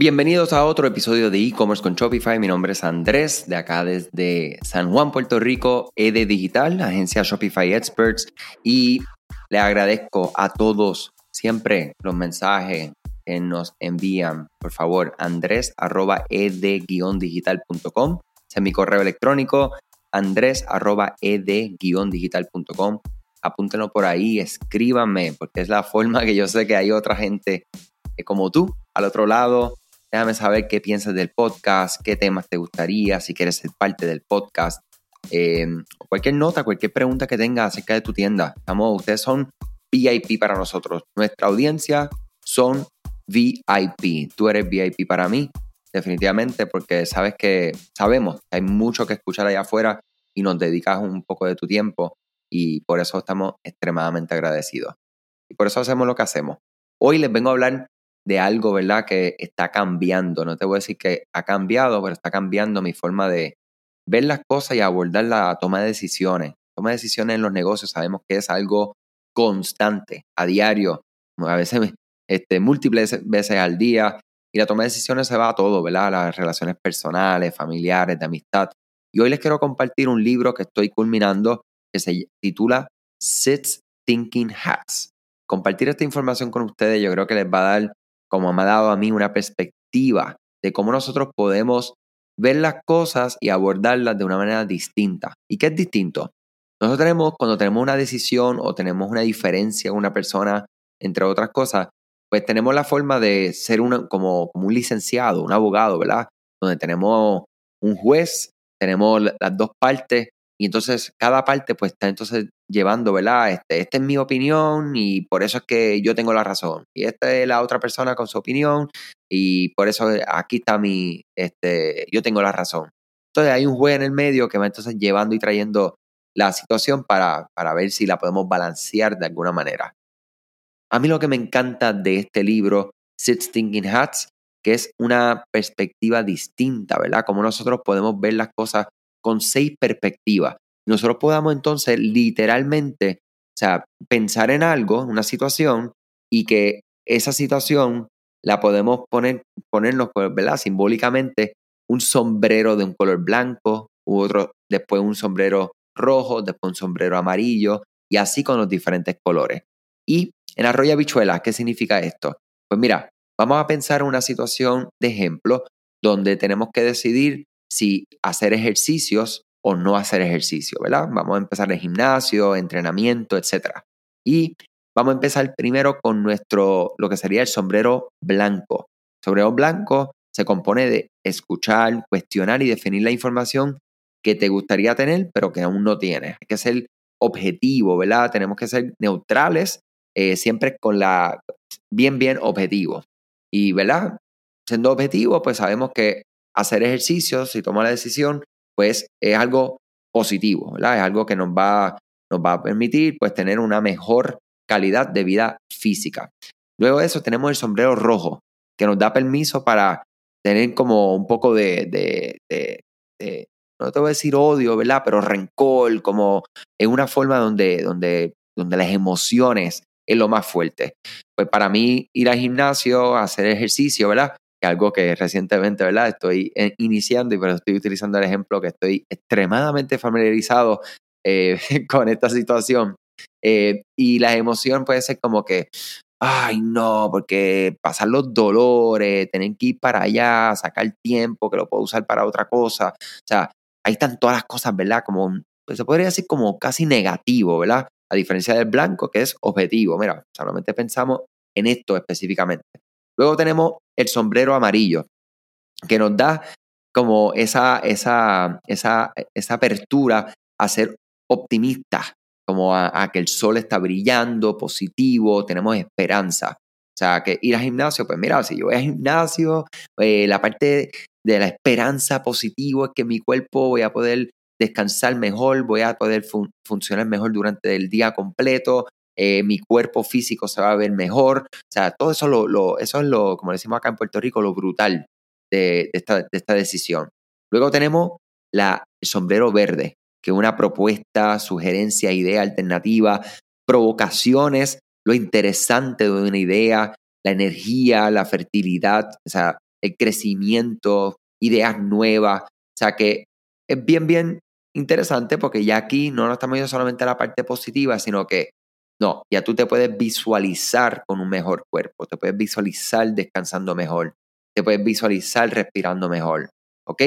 Bienvenidos a otro episodio de e-commerce con Shopify. Mi nombre es Andrés, de acá desde San Juan, Puerto Rico, ED Digital, agencia Shopify Experts. Y le agradezco a todos siempre los mensajes que nos envían. Por favor, andrés arroba ed-digital.com. Ese es mi correo electrónico, andrés arroba ed-digital.com. Apúntenlo por ahí, escríbanme, porque es la forma que yo sé que hay otra gente como tú al otro lado Déjame saber qué piensas del podcast, qué temas te gustaría, si quieres ser parte del podcast. Eh, cualquier nota, cualquier pregunta que tengas acerca de tu tienda. Estamos, ustedes son VIP para nosotros. Nuestra audiencia son VIP. Tú eres VIP para mí, definitivamente, porque sabes que sabemos que hay mucho que escuchar allá afuera y nos dedicas un poco de tu tiempo y por eso estamos extremadamente agradecidos. Y por eso hacemos lo que hacemos. Hoy les vengo a hablar de algo, ¿verdad? Que está cambiando. No te voy a decir que ha cambiado, pero está cambiando mi forma de ver las cosas y abordar la toma de decisiones. Toma de decisiones en los negocios sabemos que es algo constante, a diario, a veces este, múltiples veces al día. Y la toma de decisiones se va a todo, ¿verdad? Las relaciones personales, familiares, de amistad. Y hoy les quiero compartir un libro que estoy culminando que se titula Six Thinking Hats. Compartir esta información con ustedes yo creo que les va a dar como me ha dado a mí una perspectiva de cómo nosotros podemos ver las cosas y abordarlas de una manera distinta. ¿Y qué es distinto? Nosotros tenemos, cuando tenemos una decisión o tenemos una diferencia con una persona, entre otras cosas, pues tenemos la forma de ser como, como un licenciado, un abogado, ¿verdad? Donde tenemos un juez, tenemos las dos partes y entonces cada parte pues está entonces llevando, ¿verdad? Este, esta es mi opinión y por eso es que yo tengo la razón. Y esta es la otra persona con su opinión y por eso aquí está mi, este, yo tengo la razón. Entonces hay un juez en el medio que va entonces llevando y trayendo la situación para, para ver si la podemos balancear de alguna manera. A mí lo que me encanta de este libro, Six Thinking Hats, que es una perspectiva distinta, ¿verdad? Como nosotros podemos ver las cosas con seis perspectivas. Nosotros podamos entonces literalmente, o sea, pensar en algo, una situación, y que esa situación la podemos poner, ponernos, pues, ¿verdad? Simbólicamente, un sombrero de un color blanco, u otro, después un sombrero rojo, después un sombrero amarillo, y así con los diferentes colores. Y en arroyo habichuela, ¿qué significa esto? Pues mira, vamos a pensar en una situación de ejemplo donde tenemos que decidir si hacer ejercicios o no hacer ejercicio, ¿verdad? Vamos a empezar el gimnasio, entrenamiento, etc. Y vamos a empezar primero con nuestro, lo que sería el sombrero blanco. El sombrero blanco se compone de escuchar, cuestionar y definir la información que te gustaría tener, pero que aún no tienes. Hay que ser objetivo, ¿verdad? Tenemos que ser neutrales, eh, siempre con la, bien, bien objetivo. Y, ¿verdad? Siendo objetivo, pues sabemos que hacer ejercicios, si toma la decisión, pues es algo positivo, ¿verdad? Es algo que nos va, nos va a permitir pues tener una mejor calidad de vida física. Luego de eso tenemos el sombrero rojo, que nos da permiso para tener como un poco de, de, no te voy a decir odio, ¿verdad? Pero rencor, como en una forma donde, donde, donde las emociones es lo más fuerte. Pues para mí ir al gimnasio, hacer ejercicio, ¿verdad? Algo que recientemente, ¿verdad? Estoy eh, iniciando y pero estoy utilizando el ejemplo que estoy extremadamente familiarizado eh, con esta situación. Eh, y la emoción puede ser como que, ay, no, porque pasar los dolores, tener que ir para allá, sacar tiempo que lo puedo usar para otra cosa. O sea, ahí están todas las cosas, ¿verdad? Como, pues se podría decir como casi negativo, ¿verdad? A diferencia del blanco, que es objetivo. Mira, solamente pensamos en esto específicamente. Luego tenemos el sombrero amarillo, que nos da como esa, esa, esa, esa apertura a ser optimistas, como a, que el sol está brillando, positivo, tenemos esperanza. O sea, que ir al gimnasio, pues mira, si yo voy al gimnasio, eh, la parte de la esperanza positivo es que mi cuerpo voy a poder descansar mejor, voy a poder funcionar mejor durante el día completo, eh, mi cuerpo físico se va a ver mejor. O sea, todo eso, lo, eso es lo, como decimos acá en Puerto Rico, lo brutal de, esta, decisión. Luego tenemos la, el sombrero verde, que es una propuesta, sugerencia, idea, alternativa, provocaciones, lo interesante de una idea, la energía, la fertilidad, o sea, el crecimiento, ideas nuevas. O sea que es bien, bien interesante porque ya aquí no nos estamos viendo solamente la parte positiva, sino que no, ya tú te puedes visualizar con un mejor cuerpo, te puedes visualizar descansando mejor, te puedes visualizar respirando mejor, ¿ok?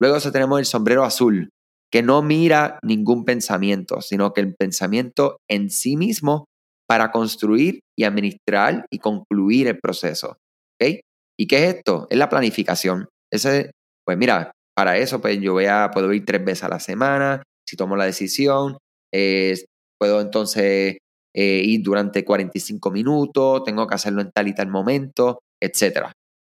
Luego eso tenemos el sombrero azul, que no mira ningún pensamiento, sino que el pensamiento en sí mismo para construir y administrar y concluir el proceso, ¿ok? ¿Y qué es esto? Es la planificación. Ese, pues mira, para eso pues yo voy a, puedo ir tres veces a la semana, si tomo la decisión, puedo entonces eh, ir durante 45 minutos, tengo que hacerlo en tal y tal momento, etc.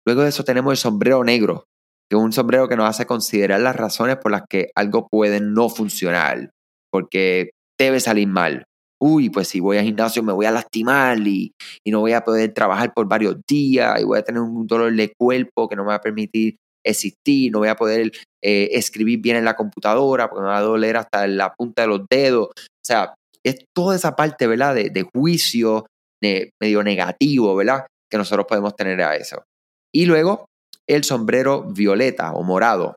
Luego de eso tenemos el sombrero negro, que es un sombrero que nos hace considerar las razones por las que algo puede no funcionar, porque debe salir mal. Uy, pues si voy al gimnasio me voy a lastimar y, y no voy a poder trabajar por varios días y voy a tener un dolor de cuerpo que no me va a permitir existir, no voy a poder eh, escribir bien en la computadora porque me va a doler hasta la punta de los dedos. O sea, es toda esa parte, ¿verdad? De, juicio medio negativo, ¿verdad? Que nosotros podemos tener a eso. Y luego el sombrero violeta o morado.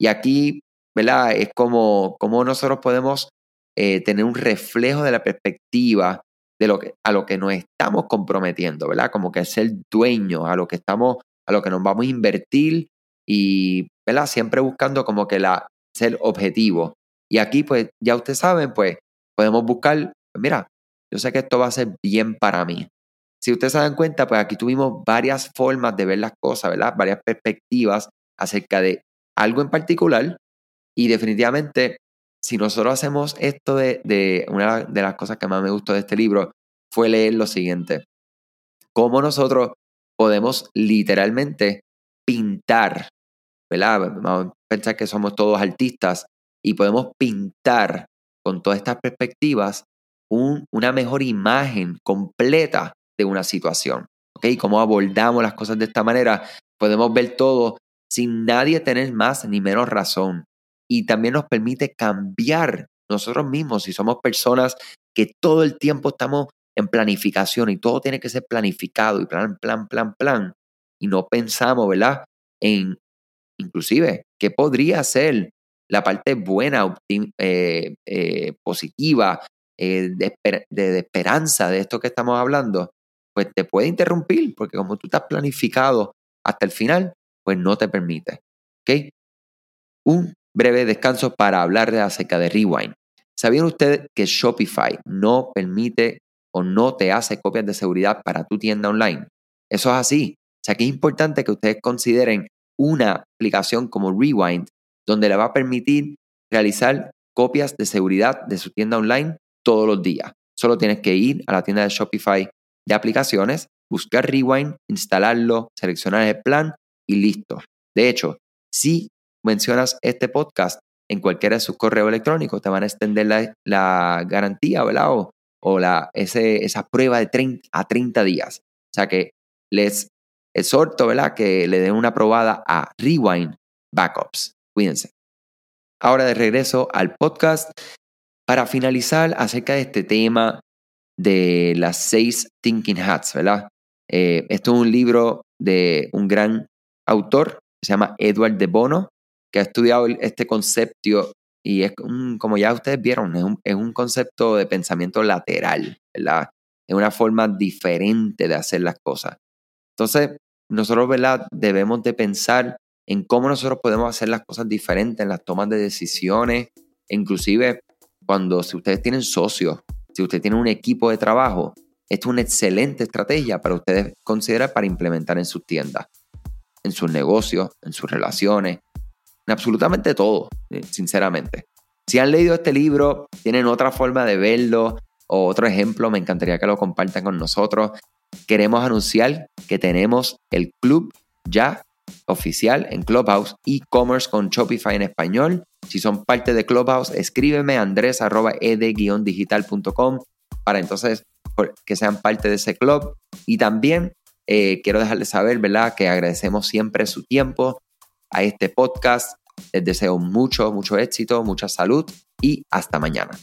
Y aquí, ¿verdad? Es como, como nosotros podemos eh, tener un reflejo de la perspectiva de lo que, a lo que nos estamos comprometiendo, ¿verdad? Como que ser dueño, a lo que estamos, a lo que nos vamos a invertir y, ¿verdad? Siempre buscando como que la, ser objetivo. Y aquí, pues, ya ustedes saben, pues, podemos buscar, mira, yo sé que esto va a ser bien para mí. Si ustedes se dan cuenta, pues aquí tuvimos varias formas de ver las cosas, ¿verdad? Varias perspectivas acerca de algo en particular y definitivamente si nosotros hacemos esto de, de, una de las cosas que más me gustó de este libro fue leer lo siguiente, cómo nosotros podemos literalmente pintar, ¿verdad? Vamos a pensar que somos todos artistas y podemos pintar con todas estas perspectivas una mejor imagen completa de una situación. ¿Ok? Cómo abordamos las cosas de esta manera, podemos ver todo sin nadie tener más ni menos razón. Y también nos permite cambiar nosotros mismos si somos personas que todo el tiempo estamos en planificación y todo tiene que ser planificado y plan, plan, plan, plan. Y no pensamos, ¿verdad? En inclusive qué podría ser la parte buena, eh, eh, positiva, eh, de, esperanza de esto que estamos hablando, pues te puede interrumpir, porque como tú estás planificado hasta el final, pues no te permite. ¿Ok? Un breve descanso para hablar acerca de Rewind. ¿Sabían ustedes que Shopify no permite o no te hace copias de seguridad para tu tienda online? Eso es así. O sea que es importante que ustedes consideren una aplicación como Rewind donde le va a permitir realizar copias de seguridad de su tienda online todos los días. Solo tienes que ir a la tienda de Shopify de aplicaciones, buscar Rewind, instalarlo, seleccionar el plan y listo. De hecho, si mencionas este podcast en cualquiera de sus correos electrónicos, te van a extender la, garantía, ¿verdad? O, la, esa prueba de 30 a 30 días. O sea que les exhorto, ¿verdad? Que le den una probada a Rewind Backups. Cuídense. Ahora de regreso al podcast. Para finalizar acerca de este tema de las seis Thinking Hats, ¿verdad? Eh, esto es un libro de un gran autor, se llama Edward de Bono, que ha estudiado este concepto y es como ya ustedes vieron, es un, es un concepto de pensamiento lateral, ¿verdad? Es una forma diferente de hacer las cosas. Entonces, nosotros, ¿verdad? Debemos de pensar en cómo nosotros podemos hacer las cosas diferentes en las tomas de decisiones, inclusive cuando si ustedes tienen socios, si ustedes tienen un equipo de trabajo, esto es una excelente estrategia para ustedes considerar para implementar en sus tiendas, en sus negocios, en sus relaciones, en absolutamente todo, eh, sinceramente. Si han leído este libro, tienen otra forma de verlo o otro ejemplo, me encantaría que lo compartan con nosotros. Queremos anunciar que tenemos el club ya oficial en Clubhouse, e-commerce con Shopify en español. Si son parte de Clubhouse, escríbeme andres.ed-digital.com para entonces que sean parte de ese club. Y también eh, quiero dejarles saber, ¿verdad?, que agradecemos siempre su tiempo a este podcast. Les deseo mucho, mucho éxito, mucha salud y hasta mañana.